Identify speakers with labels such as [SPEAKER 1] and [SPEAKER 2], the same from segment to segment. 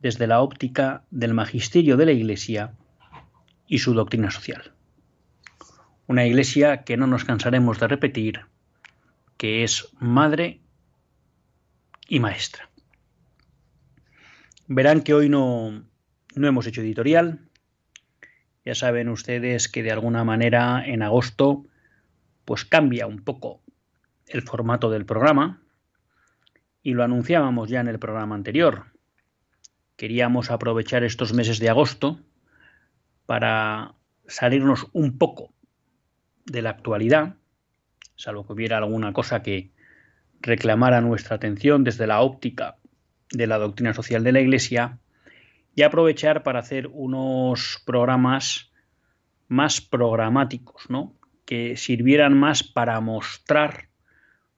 [SPEAKER 1] desde la óptica del magisterio de la Iglesia y su doctrina social. Una Iglesia que no nos cansaremos de repetir, que es madre y maestra. Verán que hoy no, no hemos hecho editorial. Ya saben ustedes que de alguna manera en agosto pues cambia un poco el formato del programa y lo anunciábamos ya en el programa anterior queríamos aprovechar estos meses de agosto para salirnos un poco de la actualidad, salvo que hubiera alguna cosa que reclamara nuestra atención desde la óptica de la doctrina social de la Iglesia, y aprovechar para hacer unos programas más programáticos, ¿no? que sirvieran más para mostrar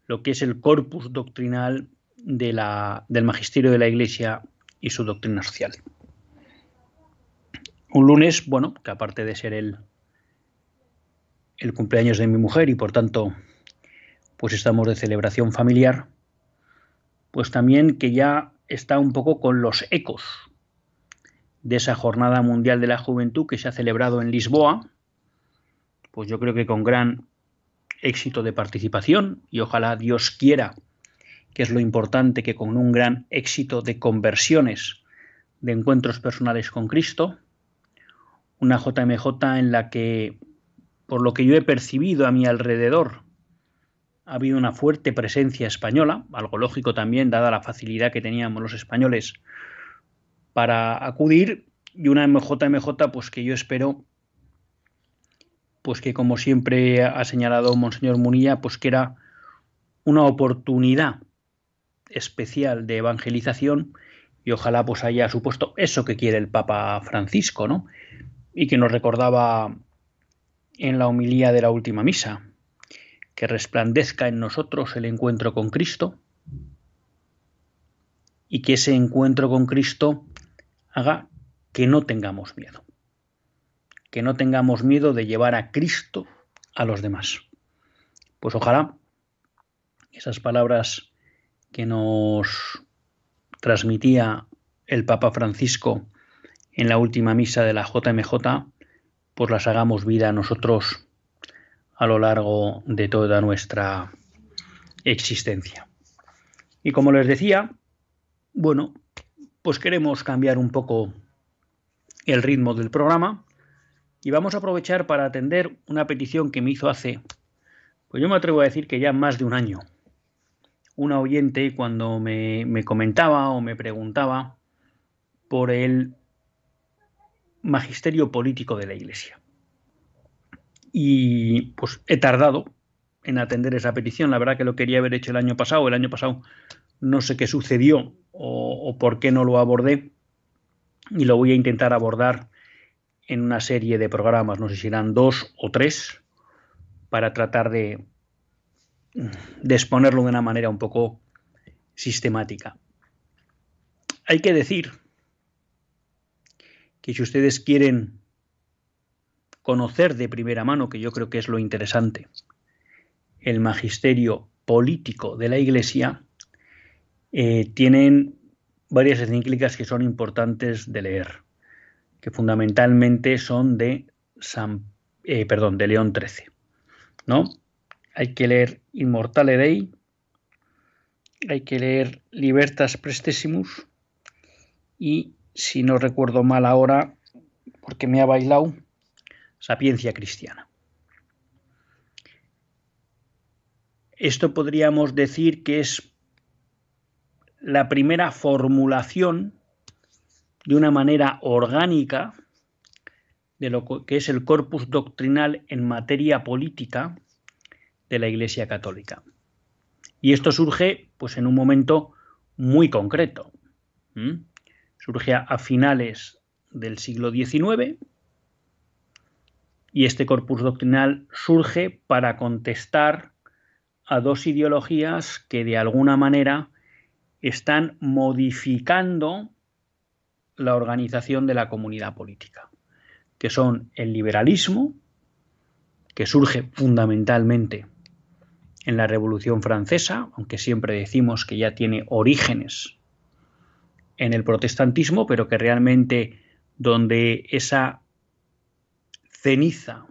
[SPEAKER 1] lo que es el corpus doctrinal del magisterio de la Iglesia y su doctrina social. Un lunes, bueno, que aparte de ser el, el cumpleaños de mi mujer y por tanto pues estamos de celebración familiar, pues también que ya está un poco con los ecos de esa Jornada Mundial de la Juventud que se ha celebrado en Lisboa, pues yo creo que con gran éxito de participación y ojalá Dios quiera que es lo importante, que con un gran éxito de conversiones, de encuentros personales con Cristo, una JMJ en la que, por lo que yo he percibido a mi alrededor, ha habido una fuerte presencia española, algo lógico también, dada la facilidad que teníamos los españoles para acudir, y una JMJ pues que yo espero pues que como siempre ha señalado Monseñor Munilla, pues que era una oportunidad especial de evangelización y ojalá pues haya supuesto eso que quiere el Papa Francisco, ¿no? Y que nos recordaba en la homilía de la última misa, que resplandezca en nosotros el encuentro con Cristo y que ese encuentro con Cristo haga que no tengamos miedo, que no tengamos miedo de llevar a Cristo a los demás. Pues ojalá esas palabras que nos transmitía el Papa Francisco en la última misa de la JMJ, pues las hagamos vida a nosotros a lo largo de toda nuestra existencia. Y como les decía, bueno, pues queremos cambiar un poco el ritmo del programa y vamos a aprovechar para atender una petición que me hizo hace, pues yo me atrevo a decir que ya más de un año, una oyente cuando me, comentaba o me preguntaba por el magisterio político de la Iglesia. Y pues he tardado en atender esa petición. La verdad que lo quería haber hecho el año pasado. El año pasado no sé qué sucedió o, o, por qué no lo abordé. Y lo voy a intentar abordar en una serie de programas. No sé si serán dos o tres para tratar de, de exponerlo de una manera un poco sistemática. Hay que decir que si ustedes quieren conocer de primera mano, que yo creo que es lo interesante, el magisterio político de la Iglesia, eh, tienen varias encíclicas que son importantes de leer, que fundamentalmente son de San eh, perdón, de León XIII. ¿no? Hay que leer Immortale Dei, hay que leer Libertas Prestesimus y, si no recuerdo mal ahora, porque me ha bailado, Sapiencia Cristiana. Esto podríamos decir que es la primera formulación de una manera orgánica de lo que es el corpus doctrinal en materia política de la Iglesia Católica. Y esto surge pues en un momento muy concreto. Surge a finales del siglo XIX y este corpus doctrinal surge para contestar a dos ideologías que de alguna manera están modificando la organización de la comunidad política, que son el liberalismo, que surge fundamentalmente en la Revolución Francesa, aunque siempre decimos que ya tiene orígenes en el protestantismo, pero que realmente donde esa ceniza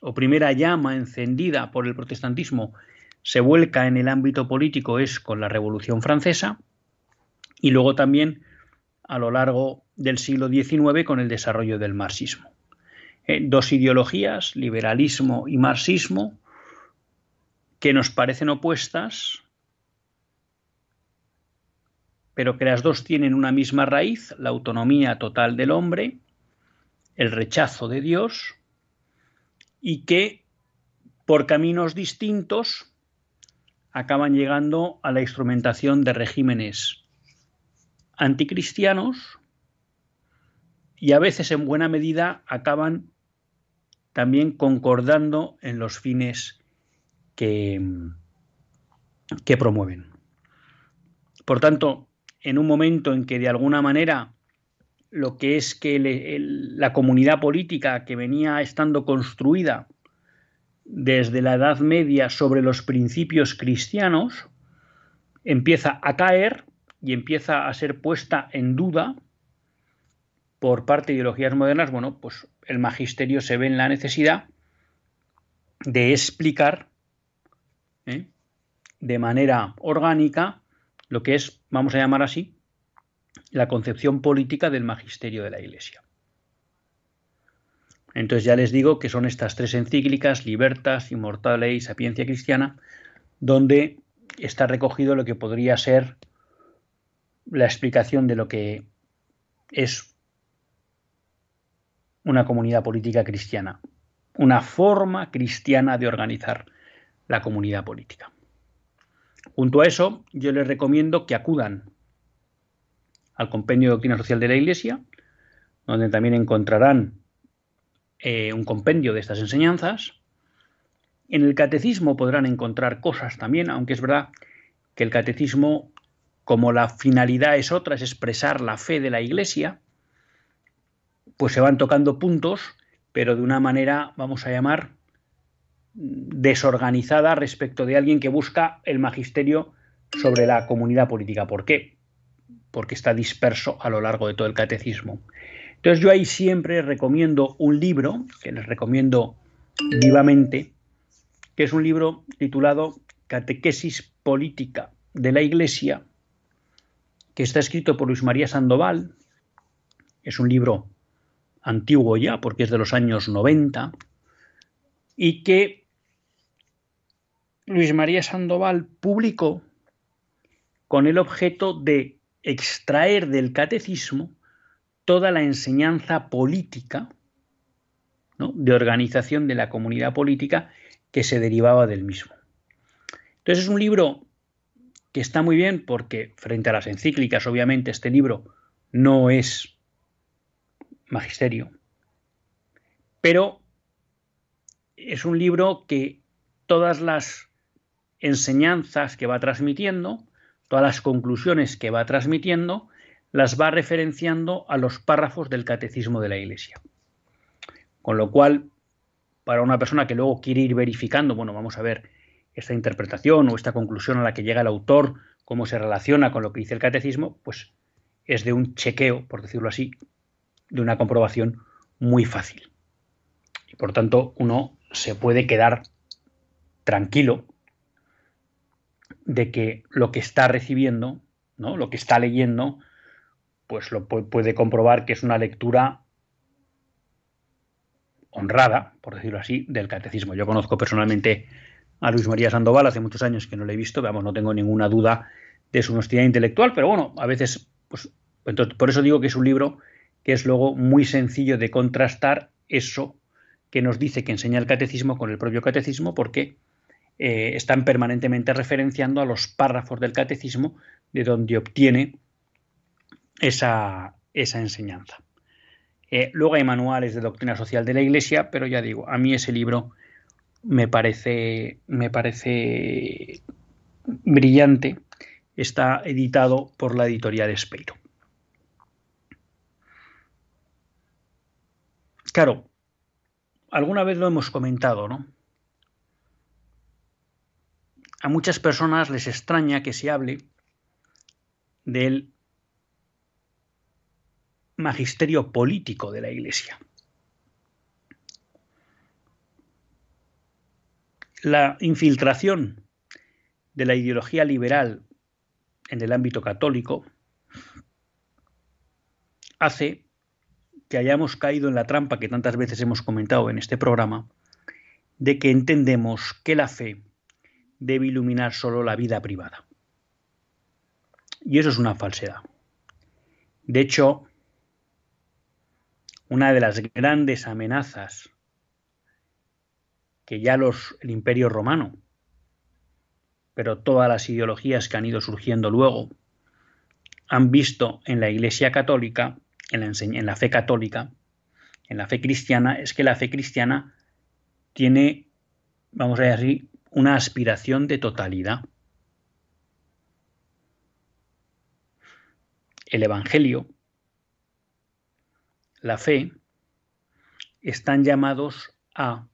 [SPEAKER 1] o primera llama encendida por el protestantismo se vuelca en el ámbito político es con la Revolución Francesa y luego también a lo largo del siglo XIX con el desarrollo del marxismo. Eh, dos ideologías, liberalismo y marxismo, que nos parecen opuestas, pero que las dos tienen una misma raíz, la autonomía total del hombre, el rechazo de Dios, y que por caminos distintos acaban llegando a la instrumentación de regímenes anticristianos y a veces en buena medida acaban también concordando en los fines que, promueven. Por tanto, en un momento en que de alguna manera lo que es que la comunidad política que venía estando construida desde la Edad Media sobre los principios cristianos empieza a caer y empieza a ser puesta en duda por parte de ideologías modernas, bueno, pues el magisterio se ve en la necesidad de explicar. De manera orgánica lo que es, vamos a llamar así, la concepción política del magisterio de la Iglesia. Entonces ya les digo que son estas tres encíclicas, Libertas, Immortale y Sapiencia Cristiana, donde está recogido lo que podría ser la explicación de lo que es una comunidad política cristiana, una forma cristiana de organizar la comunidad política. Junto a eso, yo les recomiendo que acudan al Compendio de Doctrina Social de la Iglesia, donde también encontrarán eh, un compendio de estas enseñanzas. En el catecismo podrán encontrar cosas también, aunque es verdad que el catecismo, como la finalidad es otra, es expresar la fe de la Iglesia, pues se van tocando puntos, pero de una manera, vamos a llamar, desorganizada respecto de alguien que busca el magisterio sobre la comunidad política. ¿Por qué? Porque está disperso a lo largo de todo el catecismo. Entonces yo ahí siempre recomiendo un libro, que les recomiendo vivamente, que es un libro titulado Catequesis Política de la Iglesia, que está escrito por Luis María Sandoval. Es un libro antiguo ya, porque es de los años 90, y que Luis María Sandoval publicó con el objeto de extraer del catecismo toda la enseñanza política de organización de la comunidad política que se derivaba del mismo. Entonces es un libro que está muy bien porque frente a las encíclicas, obviamente, este libro no es magisterio, pero es un libro que todas las enseñanzas que va transmitiendo, todas las conclusiones que va transmitiendo, las va referenciando a los párrafos del catecismo de la Iglesia. Con lo cual, para una persona que luego quiere ir verificando, bueno, vamos a ver esta interpretación o esta conclusión a la que llega el autor, cómo se relaciona con lo que dice el catecismo, pues es de un chequeo, por decirlo así, de una comprobación muy fácil. Y por tanto, uno se puede quedar tranquilo de que lo que está recibiendo, ¿no? lo que está leyendo, pues lo puede comprobar que es una lectura honrada, por decirlo así, del catecismo. Yo conozco personalmente a Luis María Sandoval, hace muchos años que no le he visto, veamos, no tengo ninguna duda de su honestidad intelectual, pero bueno, a veces, pues, entonces, por eso digo que es un libro que es luego muy sencillo de contrastar eso que nos dice que enseña el catecismo con el propio catecismo, porque eh, están permanentemente referenciando a los párrafos del catecismo de donde obtiene esa, esa enseñanza. Eh, luego hay manuales de doctrina social de la Iglesia, pero ya digo, a mí ese libro me parece, me parece brillante. Está editado por la editorial Espeiro. Claro, alguna vez lo hemos comentado, ¿no? A muchas personas les extraña que se hable del magisterio político de la Iglesia. La infiltración de la ideología liberal en el ámbito católico hace que hayamos caído en la trampa que tantas veces hemos comentado en este programa, de que entendemos que la fe debe iluminar solo la vida privada. Y eso es una falsedad. De hecho, una de las grandes amenazas que ya los, el imperio romano, pero todas las ideologías que han ido surgiendo luego, han visto en la Iglesia católica, en la, en la fe católica, en la fe cristiana, es que la fe cristiana tiene, vamos a decir una aspiración de totalidad. El Evangelio la fe, están llamados a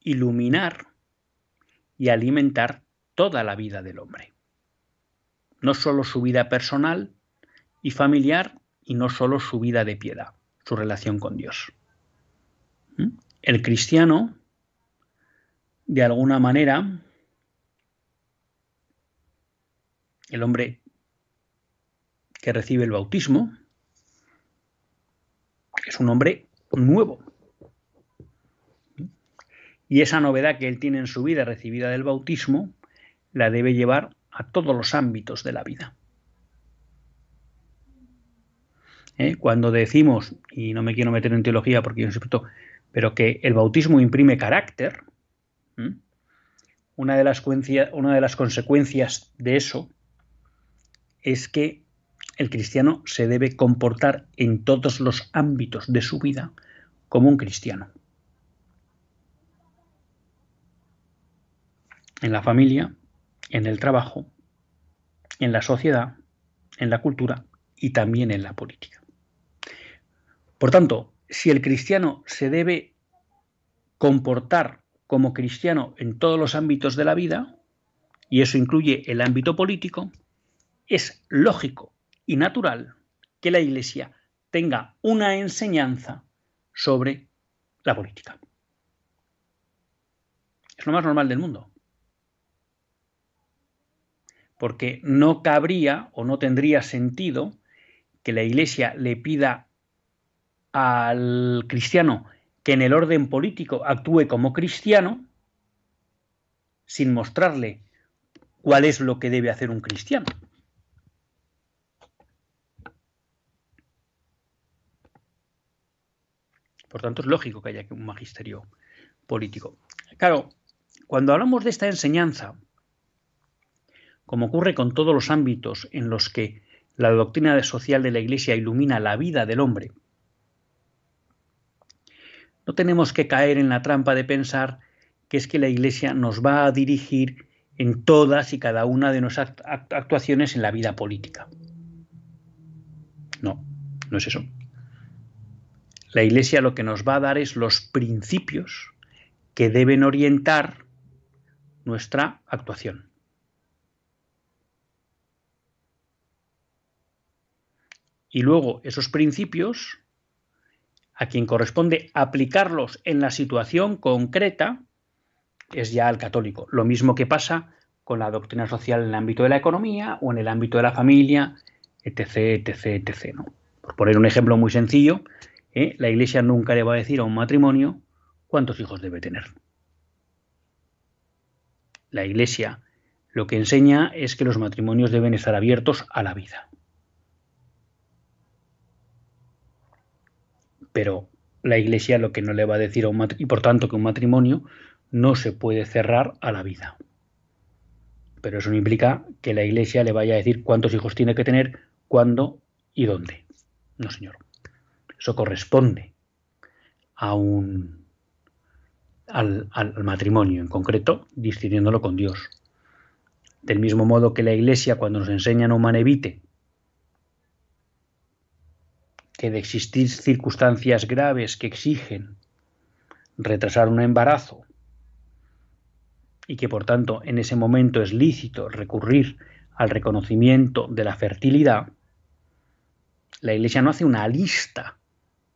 [SPEAKER 1] iluminar y alimentar toda la vida del hombre. No solo su vida personal y familiar y no solo su vida de piedad, su relación con Dios. ¿Mm? El cristiano, de alguna manera, el hombre que recibe el bautismo, es un hombre nuevo. Y esa novedad que él tiene en su vida recibida del bautismo, la debe llevar a todos los ámbitos de la vida. ¿Eh? Cuando decimos, y no me quiero meter en teología porque yo sé, pero que el bautismo imprime carácter, una de, las una de las consecuencias de eso es que el cristiano se debe comportar en todos los ámbitos de su vida como un cristiano. En la familia, en el trabajo, en la sociedad, en la cultura y también en la política. Por tanto, si el cristiano se debe comportar como cristiano en todos los ámbitos de la vida, y eso incluye el ámbito político, es lógico y natural que la Iglesia tenga una enseñanza sobre la política. Es lo más normal del mundo. Porque no cabría o no tendría sentido que la Iglesia le pida al cristiano que en el orden político actúe como cristiano sin mostrarle cuál es lo que debe hacer un cristiano. Por tanto, es lógico que haya un magisterio político. Claro, cuando hablamos de esta enseñanza, como ocurre con todos los ámbitos en los que la doctrina social de la Iglesia ilumina la vida del hombre, no tenemos que caer en la trampa de pensar que es que la Iglesia nos va a dirigir en todas y cada una de nuestras actuaciones en la vida política. No, no es eso. La Iglesia lo que nos va a dar es los principios que deben orientar nuestra actuación. Y luego esos principios A quien corresponde aplicarlos en la situación concreta es ya al católico. Lo mismo que pasa con la doctrina social en el ámbito de la economía o en el ámbito de la familia, etc., etc., etc. Por poner un ejemplo muy sencillo, ¿eh? la Iglesia nunca le va a decir a un matrimonio cuántos hijos debe tener. La Iglesia lo que enseña es que los matrimonios deben estar abiertos a la vida. Pero la Iglesia lo que no le va a decir a un matrimonio, y por tanto que un matrimonio no se puede cerrar a la vida. Pero eso no implica que la Iglesia le vaya a decir cuántos hijos tiene que tener, cuándo y dónde. No, señor. Eso corresponde a un al, matrimonio en concreto, distinguiéndolo con Dios. Del mismo modo que la Iglesia, cuando nos enseña no manevite, que de existir circunstancias graves que exigen retrasar un embarazo y que por tanto en ese momento es lícito recurrir al reconocimiento de la fertilidad, la Iglesia no hace una lista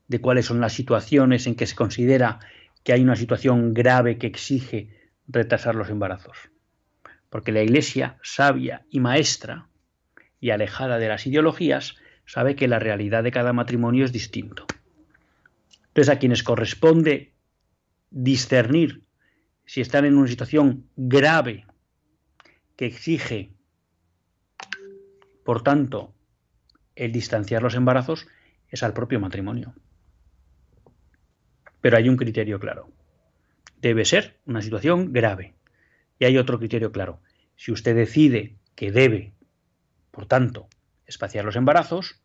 [SPEAKER 1] de cuáles son las situaciones en que se considera que hay una situación grave que exige retrasar los embarazos. Porque la Iglesia, sabia y maestra, y alejada de las ideologías, sabe que la realidad de cada matrimonio es distinto. Entonces, a quienes corresponde discernir si están en una situación grave que exige, por tanto, el distanciar los embarazos, es al propio matrimonio. Pero hay un criterio claro. Debe ser una situación grave. Y hay otro criterio claro. Si usted decide que debe, por tanto, espaciar los embarazos,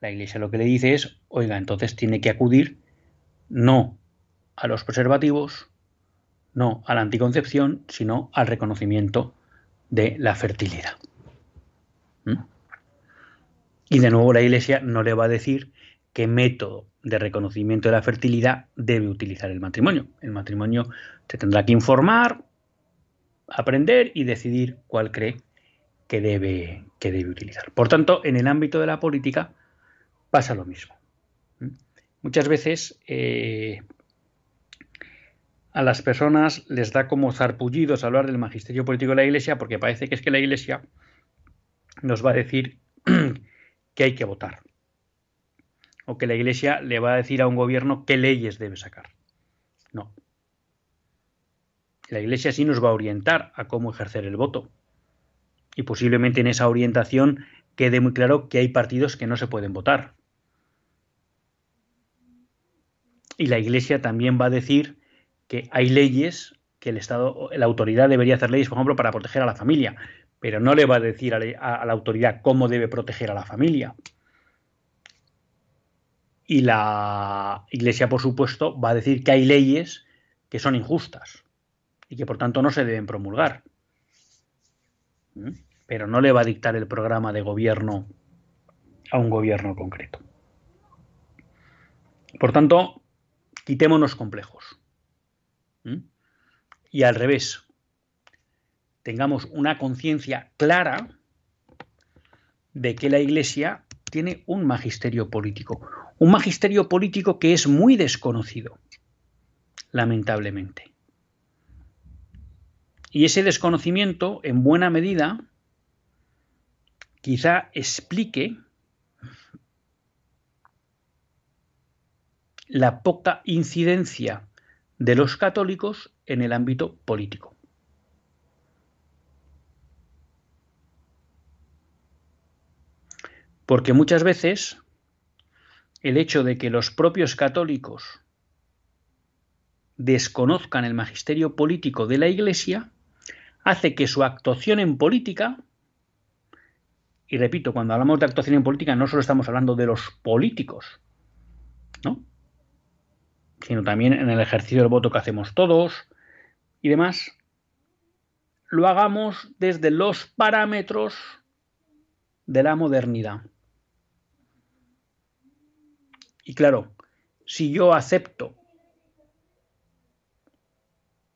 [SPEAKER 1] la Iglesia lo que le dice es, oiga, entonces tiene que acudir no a los preservativos, no a la anticoncepción, sino al reconocimiento de la fertilidad. ¿Mm? Y de nuevo la Iglesia no le va a decir qué método de reconocimiento de la fertilidad debe utilizar el matrimonio. El matrimonio se tendrá que informar, aprender y decidir cuál cree que debe, que debe utilizar. Por tanto, en el ámbito de la política pasa lo mismo. Muchas veces eh, a las personas les da como zarpullidos hablar del magisterio político de la Iglesia porque parece que es que la Iglesia nos va a decir que hay que votar o que la Iglesia le va a decir a un gobierno qué leyes debe sacar. No. La Iglesia sí nos va a orientar a cómo ejercer el voto. Y posiblemente en esa orientación quede muy claro que hay partidos que no se pueden votar. Y la Iglesia también va a decir que hay leyes que el Estado, la autoridad debería hacer leyes, por ejemplo, para proteger a la familia, pero no le va a decir a la autoridad cómo debe proteger a la familia. Y la Iglesia, por supuesto, va a decir que hay leyes que son injustas y que por tanto no se deben promulgar. ¿Mm? Pero no le va a dictar el programa de gobierno a un gobierno concreto. Por tanto, quitémonos complejos. Y al revés, tengamos una conciencia clara de que la Iglesia tiene un magisterio político, un magisterio político que es muy desconocido, lamentablemente. Y ese desconocimiento, en buena medida, quizá explique la poca incidencia de los católicos en el ámbito político. Porque muchas veces el hecho de que los propios católicos desconozcan el magisterio político de la Iglesia hace que su actuación en política, y repito, cuando hablamos de actuación en política no solo estamos hablando de los políticos. Sino también en el ejercicio del voto que hacemos todos y demás, lo hagamos desde los parámetros de la modernidad. Y claro, si yo acepto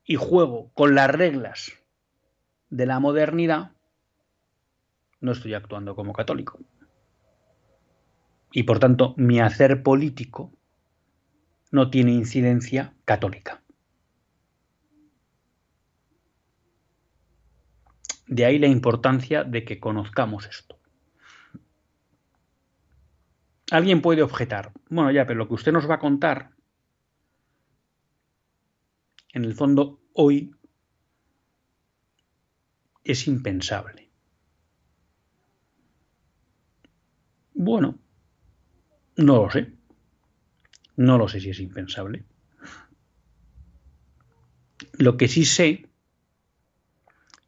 [SPEAKER 1] y juego con las reglas de la modernidad, no estoy actuando como católico. Y por tanto, mi hacer político no tiene incidencia católica. De ahí la importancia de que conozcamos esto. Alguien puede objetar, bueno ya, pero lo que usted nos va a contar, en el fondo hoy es impensable. Bueno, no lo sé. No lo sé si es impensable. Lo que sí sé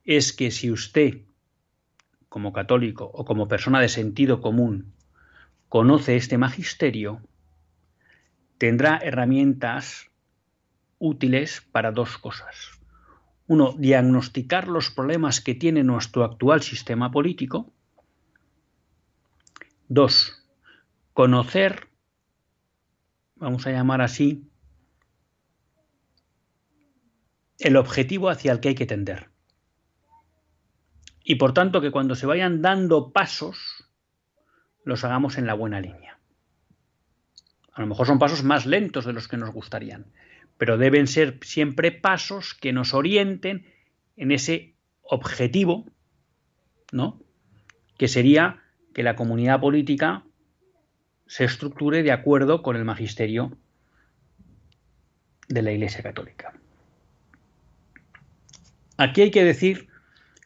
[SPEAKER 1] es que si usted, como católico o como persona de sentido común, conoce este magisterio, tendrá herramientas útiles para dos cosas. Uno, diagnosticar los problemas que tiene nuestro actual sistema político. Dos, conocer, vamos a llamar así, el objetivo hacia el que hay que tender. Y por tanto que cuando se vayan dando pasos, los hagamos en la buena línea. A lo mejor son pasos más lentos de los que nos gustarían, pero deben ser siempre pasos que nos orienten en ese objetivo, ¿no? Que sería que la comunidad política se estructure de acuerdo con el magisterio de la Iglesia Católica. Aquí hay que decir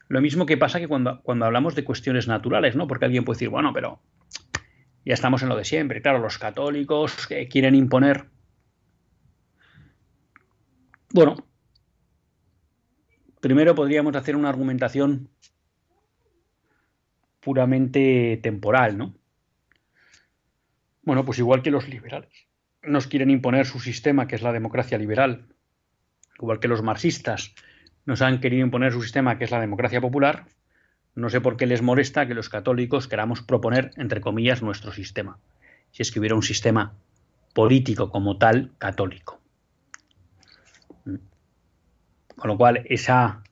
[SPEAKER 1] lo mismo que pasa que cuando, cuando hablamos de cuestiones naturales, ¿no? Porque alguien puede decir, bueno, pero ya estamos en lo de siempre. Claro, los católicos que quieren imponer bueno, primero podríamos hacer una argumentación puramente temporal, ¿no? Bueno, pues igual que los liberales. Nos quieren imponer su sistema, que es la democracia liberal, igual que los marxistas nos han querido imponer su sistema, que es la democracia popular, no sé por qué les molesta que los católicos queramos proponer, entre comillas, nuestro sistema, si es que hubiera un sistema político como tal católico. Con lo cual, esa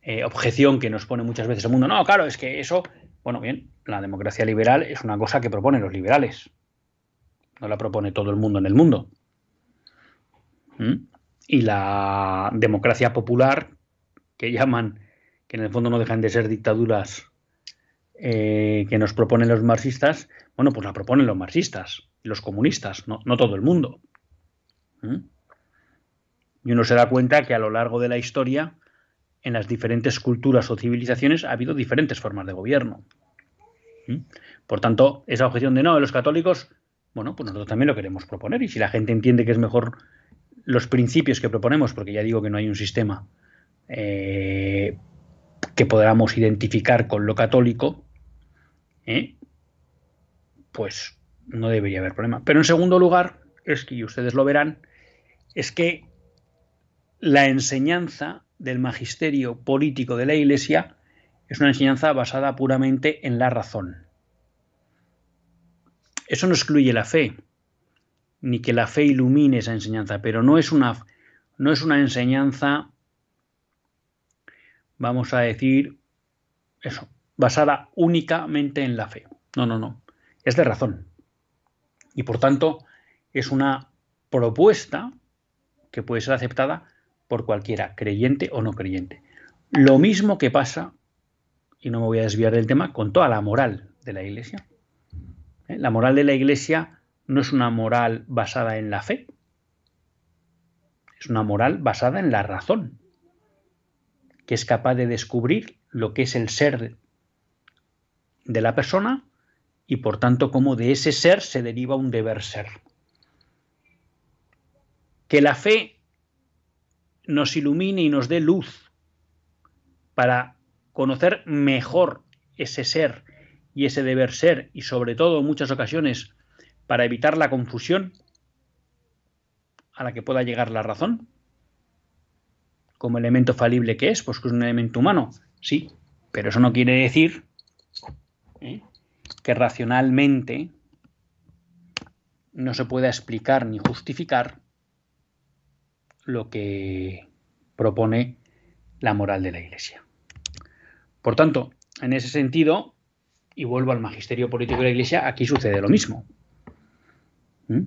[SPEAKER 1] eh, objeción que nos pone muchas veces el mundo, no, claro, es que eso, bueno, bien, la democracia liberal es una cosa que proponen los liberales, no la propone todo el mundo en el mundo. ¿Mm? Y la democracia popular, que llaman, que en el fondo no dejan de ser dictaduras eh, que nos proponen los marxistas, bueno, pues la proponen los marxistas los comunistas, no, todo el mundo. ¿Mm? Y uno se da cuenta que a lo largo de la historia, en las diferentes culturas o civilizaciones, ha habido diferentes formas de gobierno. ¿Mm? Por tanto, esa objeción de no, los católicos, bueno, pues nosotros también lo queremos proponer. Y si la gente entiende que es mejor los principios que proponemos, porque ya digo que no hay un sistema eh, que podamos identificar con lo católico, ¿eh? pues no debería haber problema. Pero en segundo lugar, es que, y ustedes lo verán, es que la enseñanza del magisterio político de la Iglesia es una enseñanza basada puramente en la razón. Eso no excluye la fe, ni que la fe ilumine esa enseñanza, pero no es una, no es una enseñanza, vamos a decir, eso, basada únicamente en la fe. No, no, no. Es de razón. Y por tanto, es una propuesta que puede ser aceptada por cualquiera, creyente o no creyente. Lo mismo que pasa, y no me voy a desviar del tema, con toda la moral de la Iglesia. ¿Eh? La moral de la Iglesia no es una moral basada en la fe, es una moral basada en la razón, que es capaz de descubrir lo que es el ser de la persona y por tanto cómo de ese ser se deriva un deber ser. Que la fe nos ilumine y nos dé luz para conocer mejor ese ser y ese deber ser y sobre todo en muchas ocasiones para evitar la confusión a la que pueda llegar la razón como elemento falible que es, pues que es un elemento humano, sí, pero eso no quiere decir ¿eh? que racionalmente no se pueda explicar ni justificar lo que propone la moral de la Iglesia. Por tanto, en ese sentido, y vuelvo al magisterio político de la Iglesia, aquí sucede lo mismo. ¿Mm?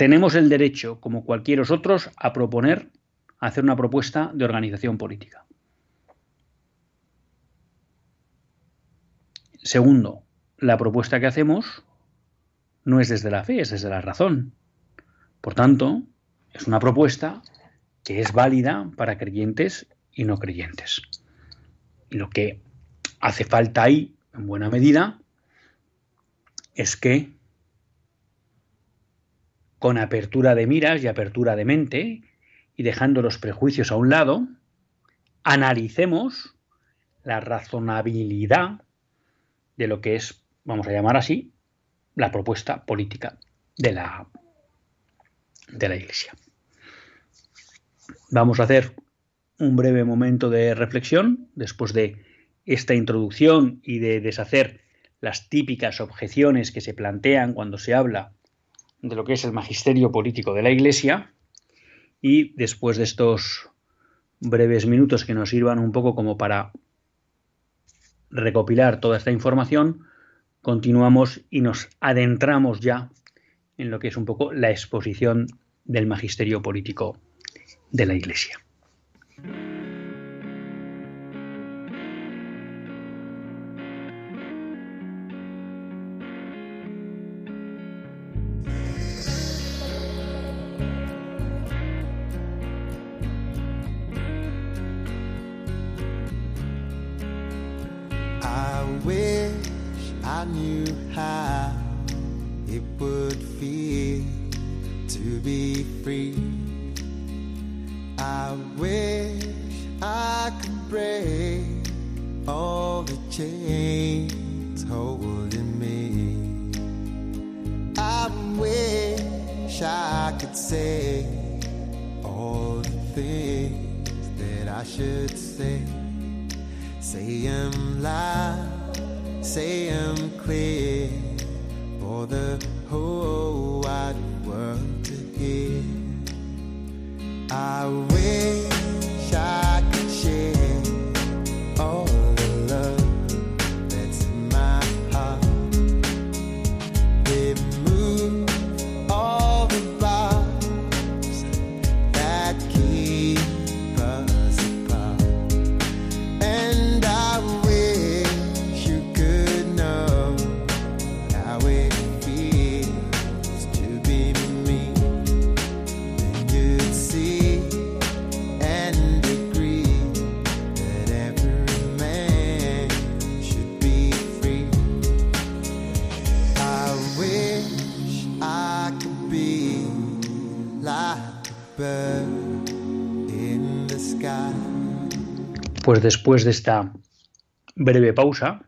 [SPEAKER 1] tenemos el derecho, como cualquiera otros, a proponer, a hacer una propuesta de organización política. Segundo, la propuesta que hacemos no es desde la fe, es desde la razón. Por tanto, es una propuesta que es válida para creyentes y no creyentes. Y lo que hace falta ahí, en buena medida, es que con apertura de miras y apertura de mente, y dejando los prejuicios a un lado, analicemos la razonabilidad de lo que es, vamos a llamar así, la propuesta política de la, de la Iglesia. Vamos a hacer un breve momento de reflexión después de esta introducción y de deshacer las típicas objeciones que se plantean cuando se habla de lo que es el magisterio político de la Iglesia. Y después de estos breves minutos que nos sirvan un poco como para recopilar toda esta información, continuamos y nos adentramos ya en lo que es un poco la exposición del magisterio político de la Iglesia. Pues después de esta breve pausa,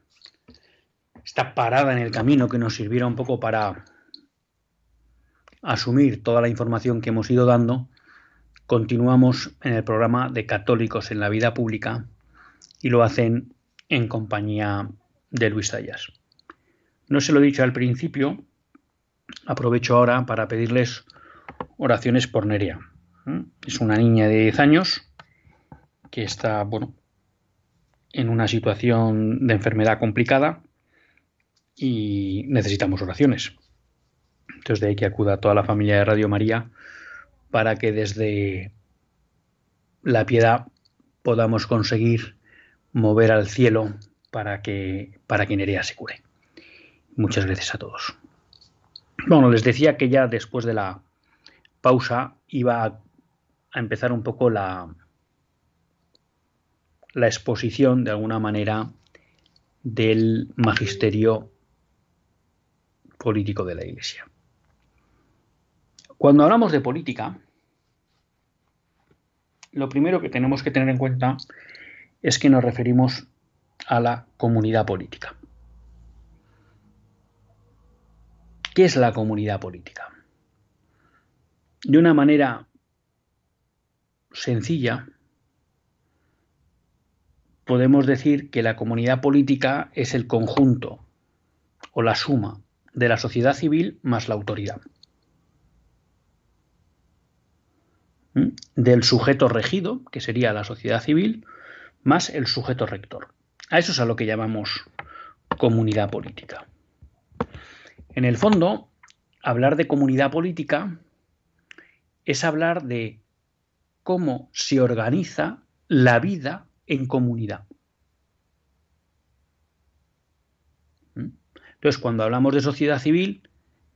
[SPEAKER 1] esta parada en el camino que nos sirviera un poco para asumir toda la información que hemos ido dando, continuamos en el programa de Católicos en la Vida Pública y lo hacen en compañía de Luis Zayas. No se lo he dicho al principio, aprovecho ahora para pedirles oraciones por Nerea. Es una niña de 10 años que está, bueno, en una situación de enfermedad complicada y necesitamos oraciones. Entonces de ahí que acuda toda la familia de Radio María para que desde la piedad podamos conseguir mover al cielo para que, para que Nerea se cure. Muchas gracias a todos. Bueno, les decía que ya después de la pausa iba a empezar un poco la, la exposición, de alguna manera, del magisterio político de la Iglesia. Cuando hablamos de política, lo primero que tenemos que tener en cuenta es que nos referimos a la comunidad política. ¿Qué es la comunidad política? De una manera sencilla, podemos decir que la comunidad política es el conjunto o la suma de la sociedad civil más la autoridad. Del sujeto regido, que sería la sociedad civil, más el sujeto rector. A eso es a lo que llamamos comunidad política. En el fondo, hablar de comunidad política es hablar de cómo se organiza la vida en comunidad. ¿Mm? Entonces, cuando hablamos de sociedad civil,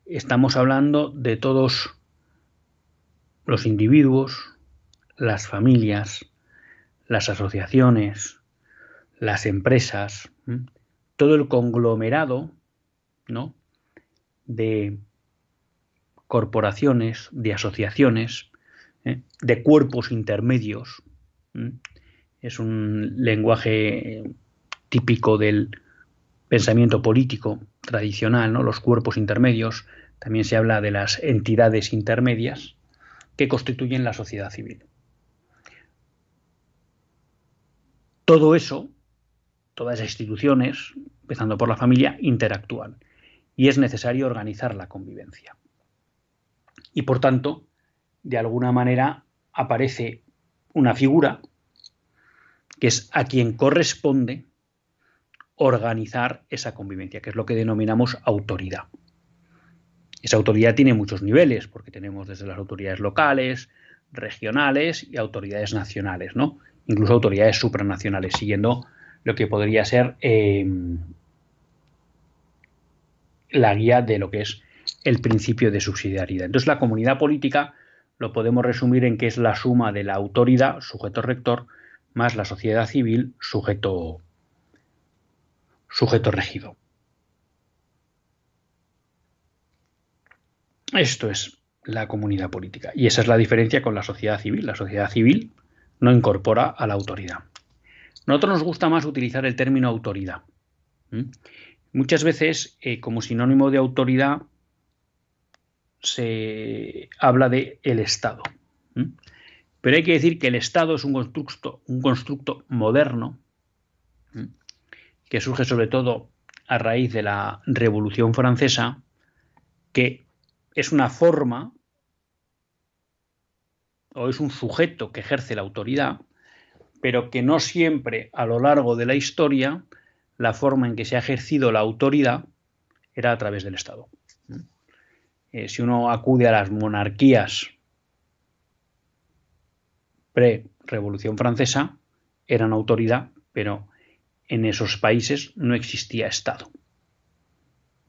[SPEAKER 1] estamos hablando de todos los individuos, las familias, las asociaciones, las empresas, todo el conglomerado ¿no? de corporaciones, de asociaciones, ¿eh? de cuerpos intermedios. Es un lenguaje típico del pensamiento político tradicional, ¿no? los cuerpos intermedios. También se habla de las entidades intermedias que constituyen la sociedad civil. Todo eso, todas esas instituciones, empezando por la familia, interactúan y es necesario organizar la convivencia. Y por tanto, de alguna manera aparece una figura que es a quien corresponde organizar esa convivencia, que es lo que denominamos autoridad. Esa autoridad tiene muchos niveles, porque tenemos desde las autoridades locales, regionales y autoridades nacionales, ¿no? Incluso autoridades supranacionales, siguiendo lo que podría ser eh, la guía de lo que es el principio de subsidiariedad. Entonces la comunidad política lo podemos resumir en que es la suma de la autoridad, sujeto rector, más la sociedad civil, sujeto, sujeto regido. Esto es la comunidad política. Y esa es la diferencia con la sociedad civil. La sociedad civil no incorpora a la autoridad. Nosotros nos gusta más utilizar el término autoridad. Muchas veces, eh, como sinónimo de autoridad, se habla de el Estado. Pero hay que decir que el Estado es un constructo, un constructo moderno que surge sobre todo a raíz de la Revolución Francesa, que es una forma o es un sujeto que ejerce la autoridad, pero que no siempre a lo largo de la historia la forma en que se ha ejercido la autoridad era a través del Estado. Eh, si uno acude a las monarquías pre-revolución francesa, eran autoridad, pero en esos países no existía Estado.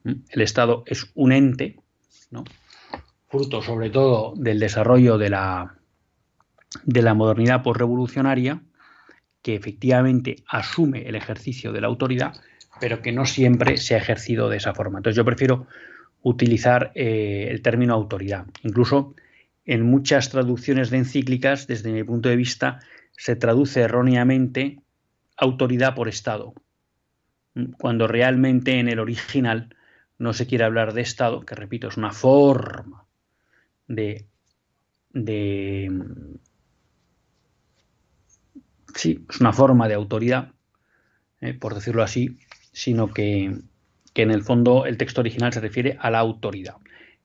[SPEAKER 1] ¿Mm? El Estado es un ente, fruto sobre todo del desarrollo de la, de la modernidad postrevolucionaria, que efectivamente asume el ejercicio de la autoridad, pero que no siempre se ha ejercido de esa forma. Entonces yo prefiero utilizar eh, el término autoridad. Incluso en muchas traducciones de encíclicas, desde mi punto de vista, se traduce erróneamente autoridad por Estado, cuando realmente en el original no se quiere hablar de Estado, que repito, es una forma de, sí, es una forma de autoridad, eh, por decirlo así, sino que, en el fondo el texto original se refiere a la autoridad.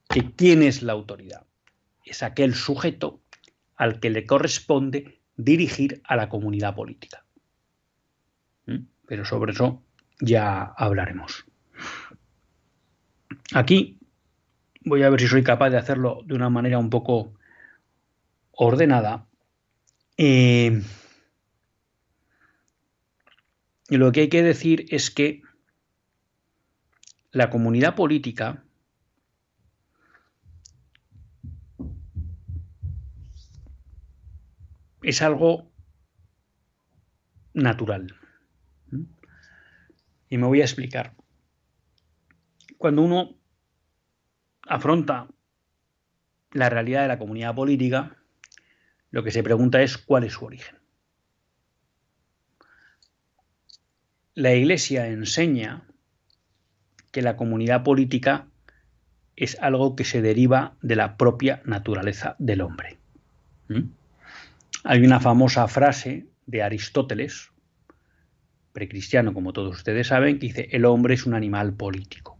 [SPEAKER 1] ¿Que ¿Quién es la autoridad? Es aquel sujeto al que le corresponde dirigir a la comunidad política. ¿Mm? Pero sobre eso ya hablaremos. Aquí voy a ver si soy capaz de hacerlo de una manera un poco ordenada. Eh, y lo que hay que decir es que la comunidad política es algo natural. Y me voy a explicar. Cuando uno afronta la realidad de la comunidad política, lo que se pregunta es cuál es su origen. La Iglesia enseña que la comunidad política es algo que se deriva de la propia naturaleza del hombre. Hay una famosa frase de Aristóteles, precristiano como todos ustedes saben, que dice, el hombre es un animal político.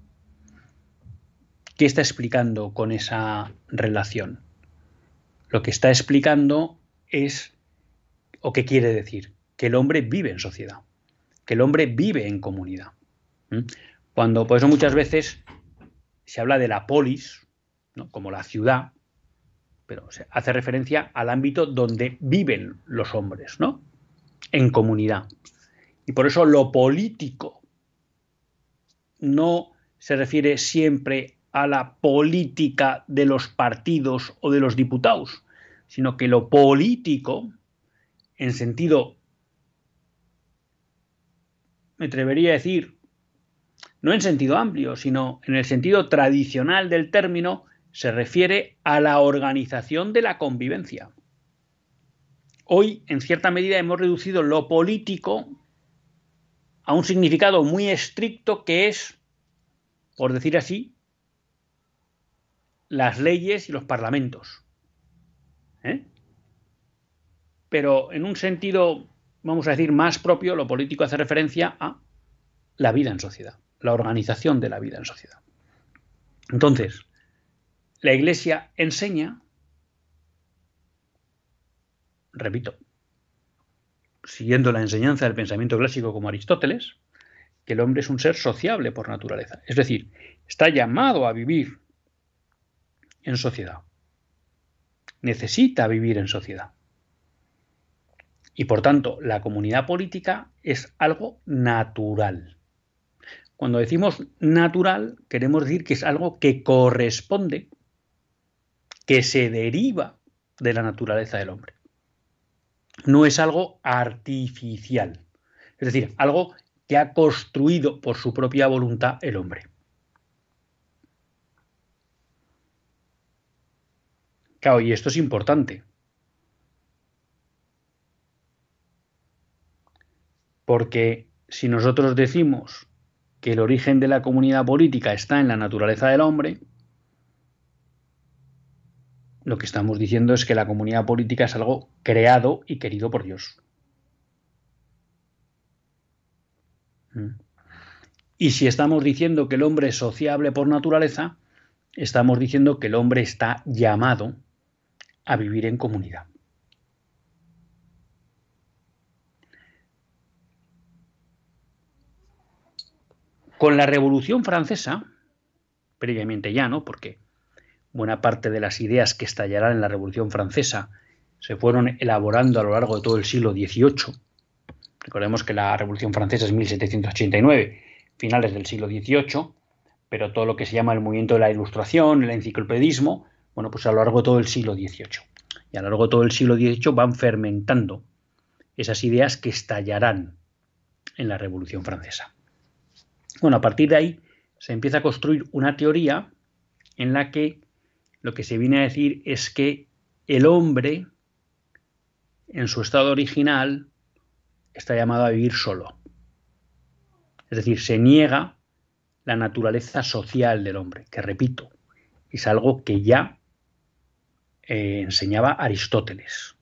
[SPEAKER 1] ¿Qué está explicando con esa relación? Lo que está explicando es, o qué quiere decir, que el hombre vive en sociedad que el hombre vive en comunidad. Cuando, por eso muchas veces se habla de la polis, como la ciudad, pero hace referencia al ámbito donde viven los hombres, ¿no? En comunidad. Y por eso lo político no se refiere siempre a la política de los partidos o de los diputados, sino que lo político, en sentido, me atrevería a decir, no en sentido amplio, sino en el sentido tradicional del término, se refiere a la organización de la convivencia. Hoy, en cierta medida, hemos reducido lo político a un significado muy estricto que es, por decir así, las leyes y los parlamentos. ¿eh? Pero en un sentido, vamos a decir, más propio, lo político hace referencia a la vida en sociedad, la organización de la vida en sociedad. Entonces, la Iglesia enseña, repito, siguiendo la enseñanza del pensamiento clásico como Aristóteles, que el hombre es un ser sociable por naturaleza. Es decir, está llamado a vivir en sociedad. Necesita vivir en sociedad. Y por tanto, la comunidad política es algo natural. Cuando decimos natural, queremos decir que es algo que corresponde, que se deriva de la naturaleza del hombre no es algo artificial, es decir, algo que ha construido por su propia voluntad el hombre. Claro, y esto es importante. Porque si nosotros decimos que el origen de la comunidad política está en la naturaleza del hombre, lo que estamos diciendo es que la comunidad política es algo creado y querido por Dios. Mm. Y si estamos diciendo que el hombre es sociable por naturaleza, estamos diciendo que el hombre está llamado a vivir en comunidad. Con la Revolución Francesa, previamente ya, ¿no? Porque buena parte de las ideas que estallarán en la Revolución Francesa se fueron elaborando a lo largo de todo el siglo XVIII. Recordemos que la Revolución Francesa es 1789, finales del siglo XVIII, pero todo lo que se llama el movimiento de la Ilustración, el enciclopedismo, bueno, pues a lo largo de todo el siglo XVIII. Y a lo largo de todo el siglo XVIII van fermentando esas ideas que estallarán en la Revolución Francesa. Bueno, a partir de ahí se empieza a construir una teoría en la que lo que se viene a decir es que el hombre, en su estado original, está llamado a vivir solo. Es decir, se niega la naturaleza social del hombre, que repito, es algo que ya eh, enseñaba Aristóteles.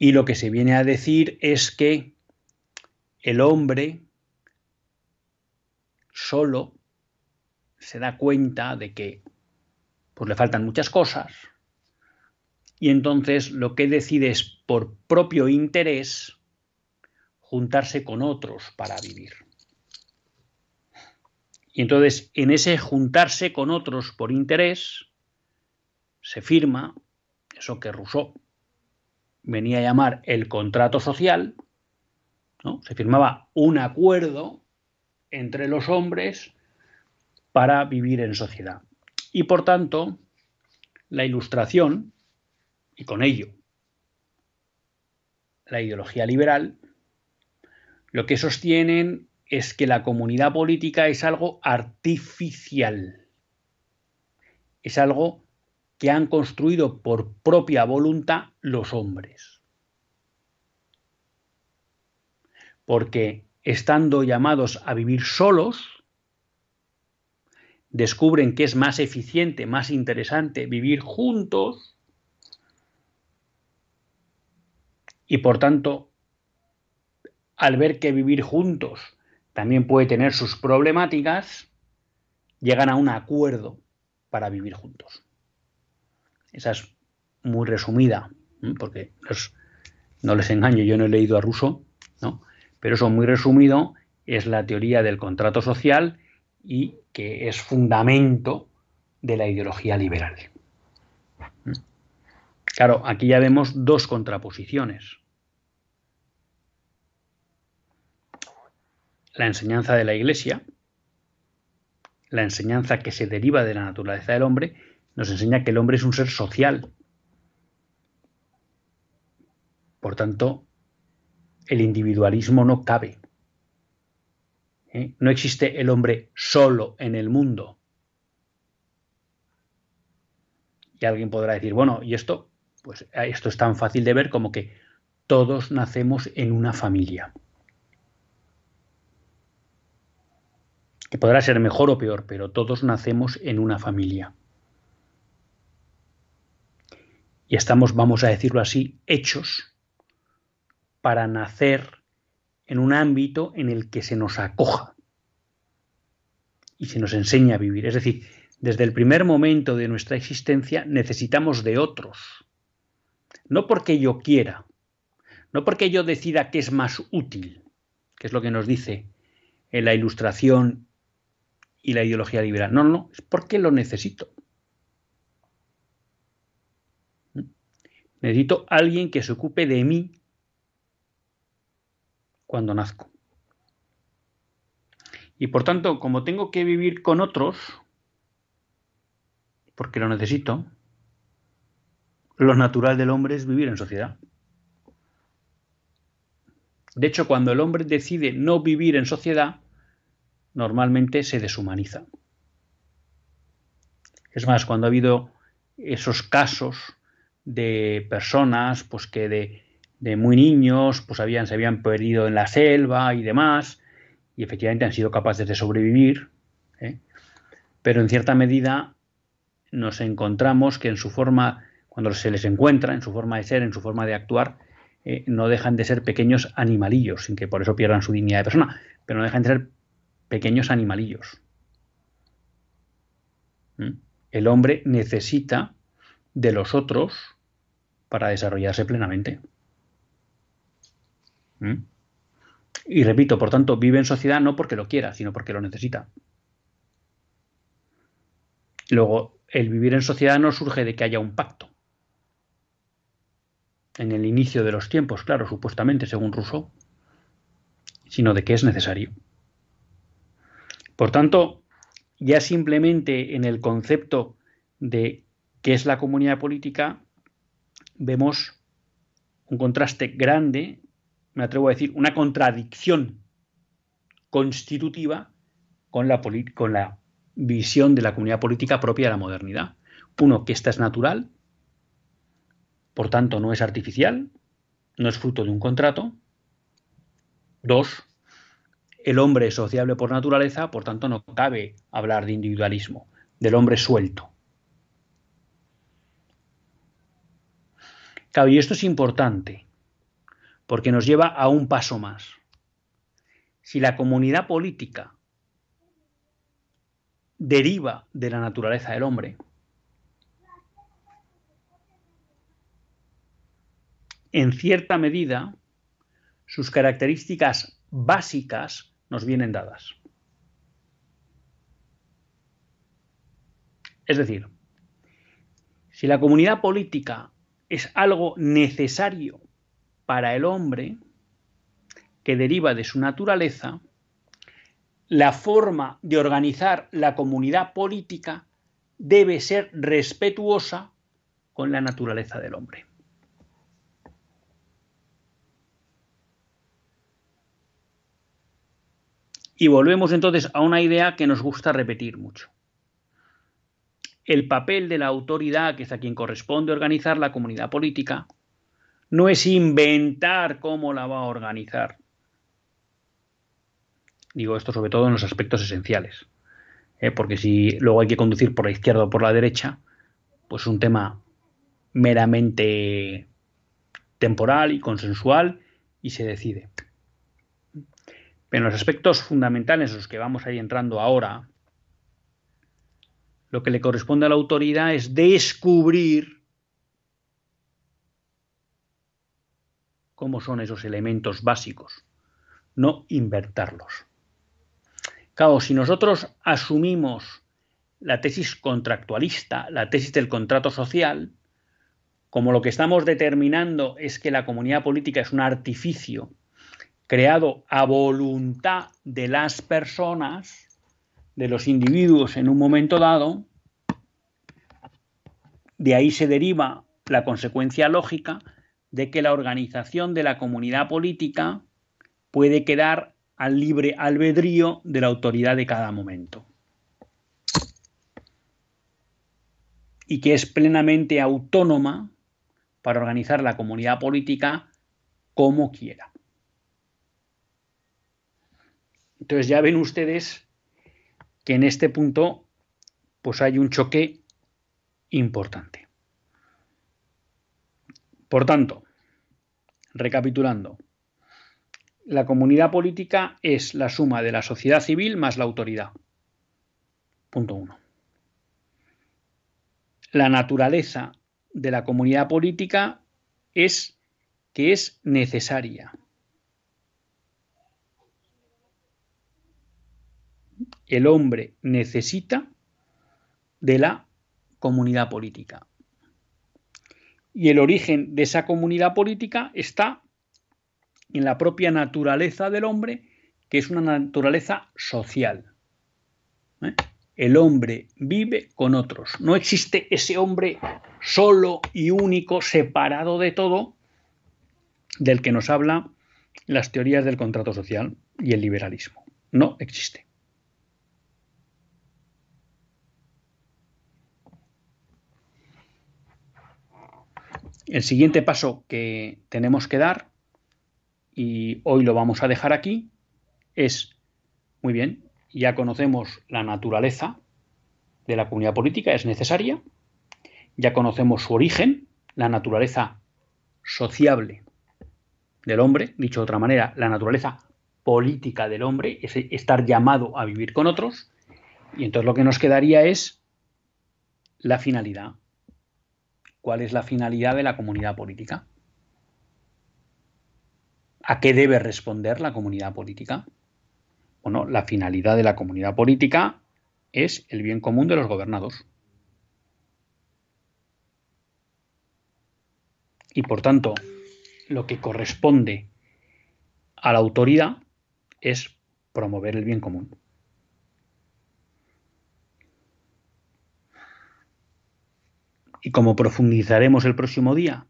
[SPEAKER 1] Y lo que se viene a decir es que el hombre solo se da cuenta de que pues le faltan muchas cosas y entonces lo que decide es por propio interés juntarse con otros para vivir. Y entonces en ese juntarse con otros por interés se firma eso que Rousseau venía a llamar el contrato social, ¿no? se firmaba un acuerdo entre los hombres para vivir en sociedad. Y por tanto, la ilustración, y con ello la ideología liberal, lo que sostienen es que la comunidad política es algo artificial, es algo que han construido por propia voluntad los hombres. Porque estando llamados a vivir solos, descubren que es más eficiente, más interesante vivir juntos y por tanto, al ver que vivir juntos también puede tener sus problemáticas, llegan a un acuerdo para vivir juntos. Esa es muy resumida, porque no les engaño, yo no he leído a Russo, ¿no? pero eso muy resumido es la teoría del contrato social y que es fundamento de la ideología liberal. Claro, aquí ya vemos dos contraposiciones. La enseñanza de la Iglesia, la enseñanza que se deriva de la naturaleza del hombre, nos enseña que el hombre es un ser social. Por tanto, el individualismo no cabe. ¿Eh? No existe el hombre solo en el mundo. Y alguien podrá decir, bueno, ¿y esto? Pues eh, esto es tan fácil de ver como que todos nacemos en una familia. Que podrá ser mejor o peor, pero todos nacemos en una familia. Y estamos, vamos a decirlo así, hechos para nacer en un ámbito en el que se nos acoja y se nos enseña a vivir. Es decir, desde el primer momento de nuestra existencia necesitamos de otros. No porque yo quiera, no porque yo decida que es más útil, que es lo que nos dice la ilustración y la ideología liberal. No, no, es porque lo necesito. Necesito alguien que se ocupe de mí cuando nazco. Y por tanto, como tengo que vivir con otros, porque lo necesito, lo natural del hombre es vivir en sociedad. De hecho, cuando el hombre decide no vivir en sociedad, normalmente se deshumaniza. Es más, cuando ha habido esos casos de personas pues que de de muy niños, pues habían, se habían perdido en la selva y demás, y efectivamente han sido capaces de sobrevivir, ¿eh? pero en cierta medida nos encontramos que en su forma, cuando se les encuentra, en su forma de ser, en su forma de actuar, eh, no dejan de ser pequeños animalillos, sin que por eso pierdan su dignidad de persona, pero no dejan de ser pequeños animalillos. ¿Mm? El hombre necesita de los otros para desarrollarse plenamente. ¿Mm? Y repito, por tanto, vive en sociedad no porque lo quiera, sino porque lo necesita. Luego, el vivir en sociedad no surge de que haya un pacto. En el inicio de los tiempos, claro, supuestamente, según Rousseau, sino de que es necesario. Por tanto, ya simplemente en el concepto de qué es la comunidad política, vemos un contraste grande me atrevo a decir, una contradicción constitutiva con la, visión de la comunidad política propia de la modernidad. Uno, que esta es natural, por tanto no es artificial, no es fruto de un contrato. Dos, el hombre es sociable por naturaleza, por tanto no cabe hablar de individualismo, del hombre suelto. Claro, y esto es importante, porque nos lleva a un paso más. Si la comunidad política deriva de la naturaleza del hombre, en cierta medida sus características básicas nos vienen dadas. Es decir, si la comunidad política es algo necesario para el hombre, que deriva de su naturaleza, la forma de organizar la comunidad política debe ser respetuosa con la naturaleza del hombre. Y volvemos entonces a una idea que nos gusta repetir mucho. El papel de la autoridad, que es a quien corresponde organizar la comunidad política, no es inventar cómo la va a organizar. Digo esto sobre todo en los aspectos esenciales, ¿eh? porque si luego hay que conducir por la izquierda o por la derecha, pues es un tema meramente temporal y consensual y se decide. Pero en los aspectos fundamentales en los que vamos a ir entrando ahora, lo que le corresponde a la autoridad es descubrir cómo son esos elementos básicos, no invertirlos. Claro, si nosotros asumimos la tesis contractualista, la tesis del contrato social, como lo que estamos determinando es que la comunidad política es un artificio creado a voluntad de las personas, de los individuos en un momento dado, de ahí se deriva la consecuencia lógica de que la organización de la comunidad política puede quedar al libre albedrío de la autoridad de cada momento. Y que es plenamente autónoma para organizar la comunidad política como quiera. Entonces ya ven ustedes que en este punto pues hay un choque importante. Por tanto, recapitulando, la comunidad política es la suma de la sociedad civil más la autoridad. Punto uno. La naturaleza de la comunidad política es que es necesaria. El hombre necesita de la comunidad política. Y el origen de esa comunidad política está en la propia naturaleza del hombre, que es una naturaleza social. ¿eh? El hombre vive con otros. No existe ese hombre solo y único, separado de todo, del que nos habla las teorías del contrato social y el liberalismo. No existe. El siguiente paso que tenemos que dar y hoy lo vamos a dejar aquí, es, muy bien, ya conocemos la naturaleza de la comunidad política, es necesaria, ya conocemos su origen, la naturaleza sociable del hombre, dicho de otra manera, la naturaleza política del hombre, es estar llamado a vivir con otros, y entonces lo que nos quedaría es la finalidad. ¿Cuál es la finalidad de la comunidad política? ¿A qué debe responder la comunidad política? Bueno, la finalidad de la comunidad política es el bien común de los gobernados. Y por tanto, lo que corresponde a la autoridad es promover el bien común. Y como profundizaremos el próximo día,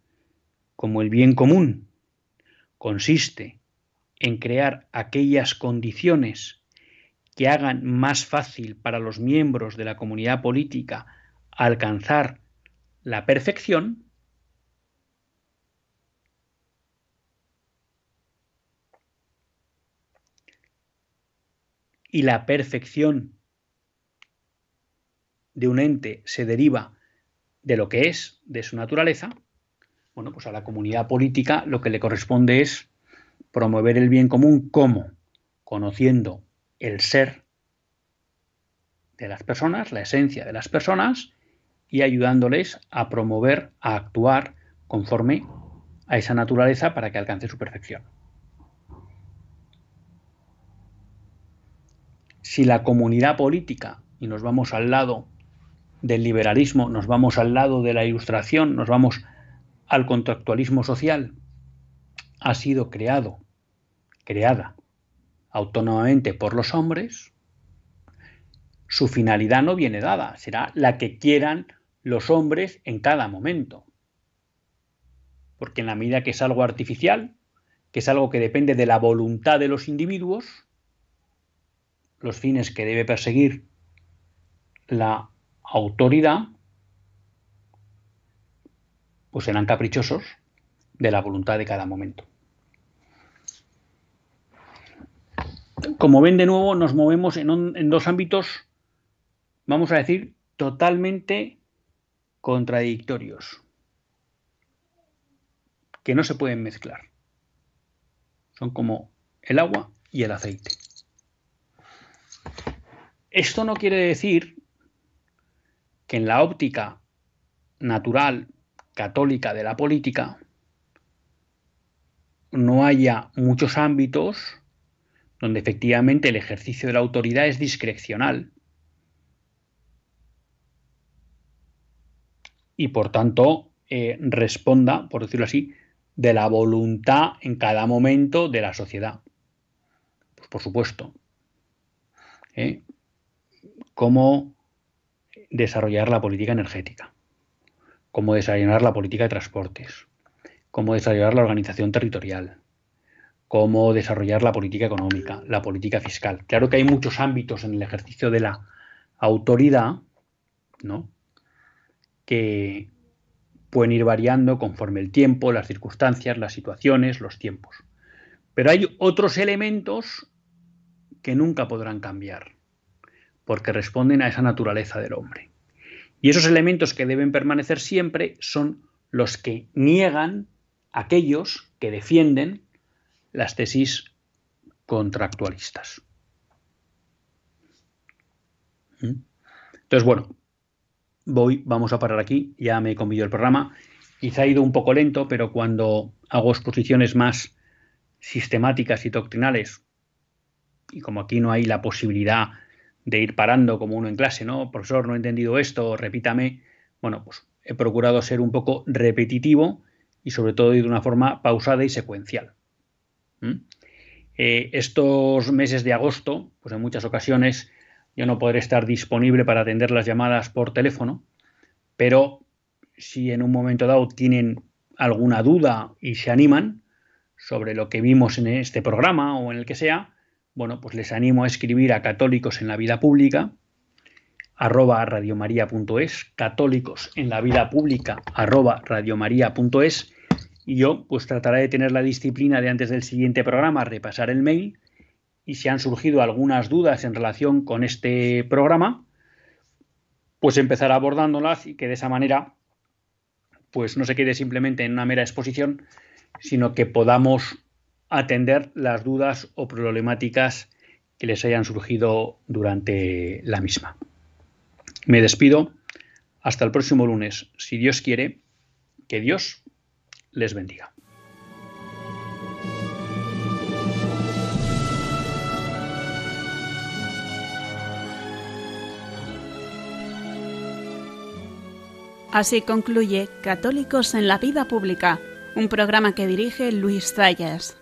[SPEAKER 1] como el bien común consiste en crear aquellas condiciones que hagan más fácil para los miembros de la comunidad política alcanzar la perfección, y la perfección de un ente se deriva de lo que es, de su naturaleza, bueno, pues a la comunidad política lo que le corresponde es promover el bien común como conociendo el ser de las personas, la esencia de las personas y ayudándoles a promover, a actuar conforme a esa naturaleza para que alcance su perfección. Si la comunidad política, y nos vamos al lado del liberalismo, nos vamos al lado de la ilustración, nos vamos al contractualismo social ha sido creado, creada autónomamente por los hombres, su finalidad no viene dada, será la que quieran los hombres en cada momento. Porque en la medida que es algo artificial, que es algo que depende de la voluntad de los individuos, los fines que debe perseguir la autoridad pues serán caprichosos de la voluntad de cada momento. Como ven de nuevo, nos movemos en, en dos ámbitos, vamos a decir, totalmente contradictorios, que no se pueden mezclar. Son como el agua y el aceite. Esto no quiere decir que en la óptica natural católica de la política no haya muchos ámbitos donde efectivamente el ejercicio de la autoridad es discrecional. Y por tanto, eh, responda, por decirlo así, de la voluntad en cada momento de la sociedad. Pues por supuesto. ¿eh? Desarrollar la política energética, cómo desarrollar la política de transportes, cómo desarrollar la organización territorial, cómo desarrollar la política económica, la política fiscal. Claro que hay muchos ámbitos en el ejercicio de la autoridad, ¿no? Que pueden ir variando conforme el tiempo, las circunstancias, las situaciones, los tiempos. Pero hay otros elementos que nunca podrán cambiar, porque responden a esa naturaleza del hombre. Y esos elementos que deben permanecer siempre son los que niegan aquellos que defienden las tesis contractualistas. ¿Mm? Entonces, bueno, voy, vamos a parar aquí, ya me he el programa. Quizá ha ido un poco lento, pero cuando hago exposiciones más sistemáticas y doctrinales, y como aquí no hay la posibilidad de ir parando como uno en clase, ¿no? Profesor, no he entendido esto, repítame. Bueno, pues he procurado ser un poco repetitivo y sobre todo de una forma pausada y secuencial. ¿Mm? Eh, estos meses de agosto, pues en muchas ocasiones yo no podré estar disponible para atender las llamadas por teléfono, pero si en un momento dado tienen alguna duda y se animan sobre lo que vimos en este programa o en el que sea, bueno, pues les animo a escribir a católicos en la vida pública arroba radiomaria.es, católicos en la vida pública arroba radiomaria.es y yo pues trataré de tener la disciplina de antes del siguiente programa repasar el mail y si han surgido algunas dudas en relación con este programa, pues empezar abordándolas y que de esa manera pues no se quede simplemente en una mera exposición, sino que podamos atender las dudas o problemáticas que les hayan surgido durante la misma. Me despido. Hasta el próximo lunes, si Dios quiere. Que Dios les bendiga.
[SPEAKER 2] Así concluye Católicos en la Vida Pública, un programa que dirige Luis Zayas.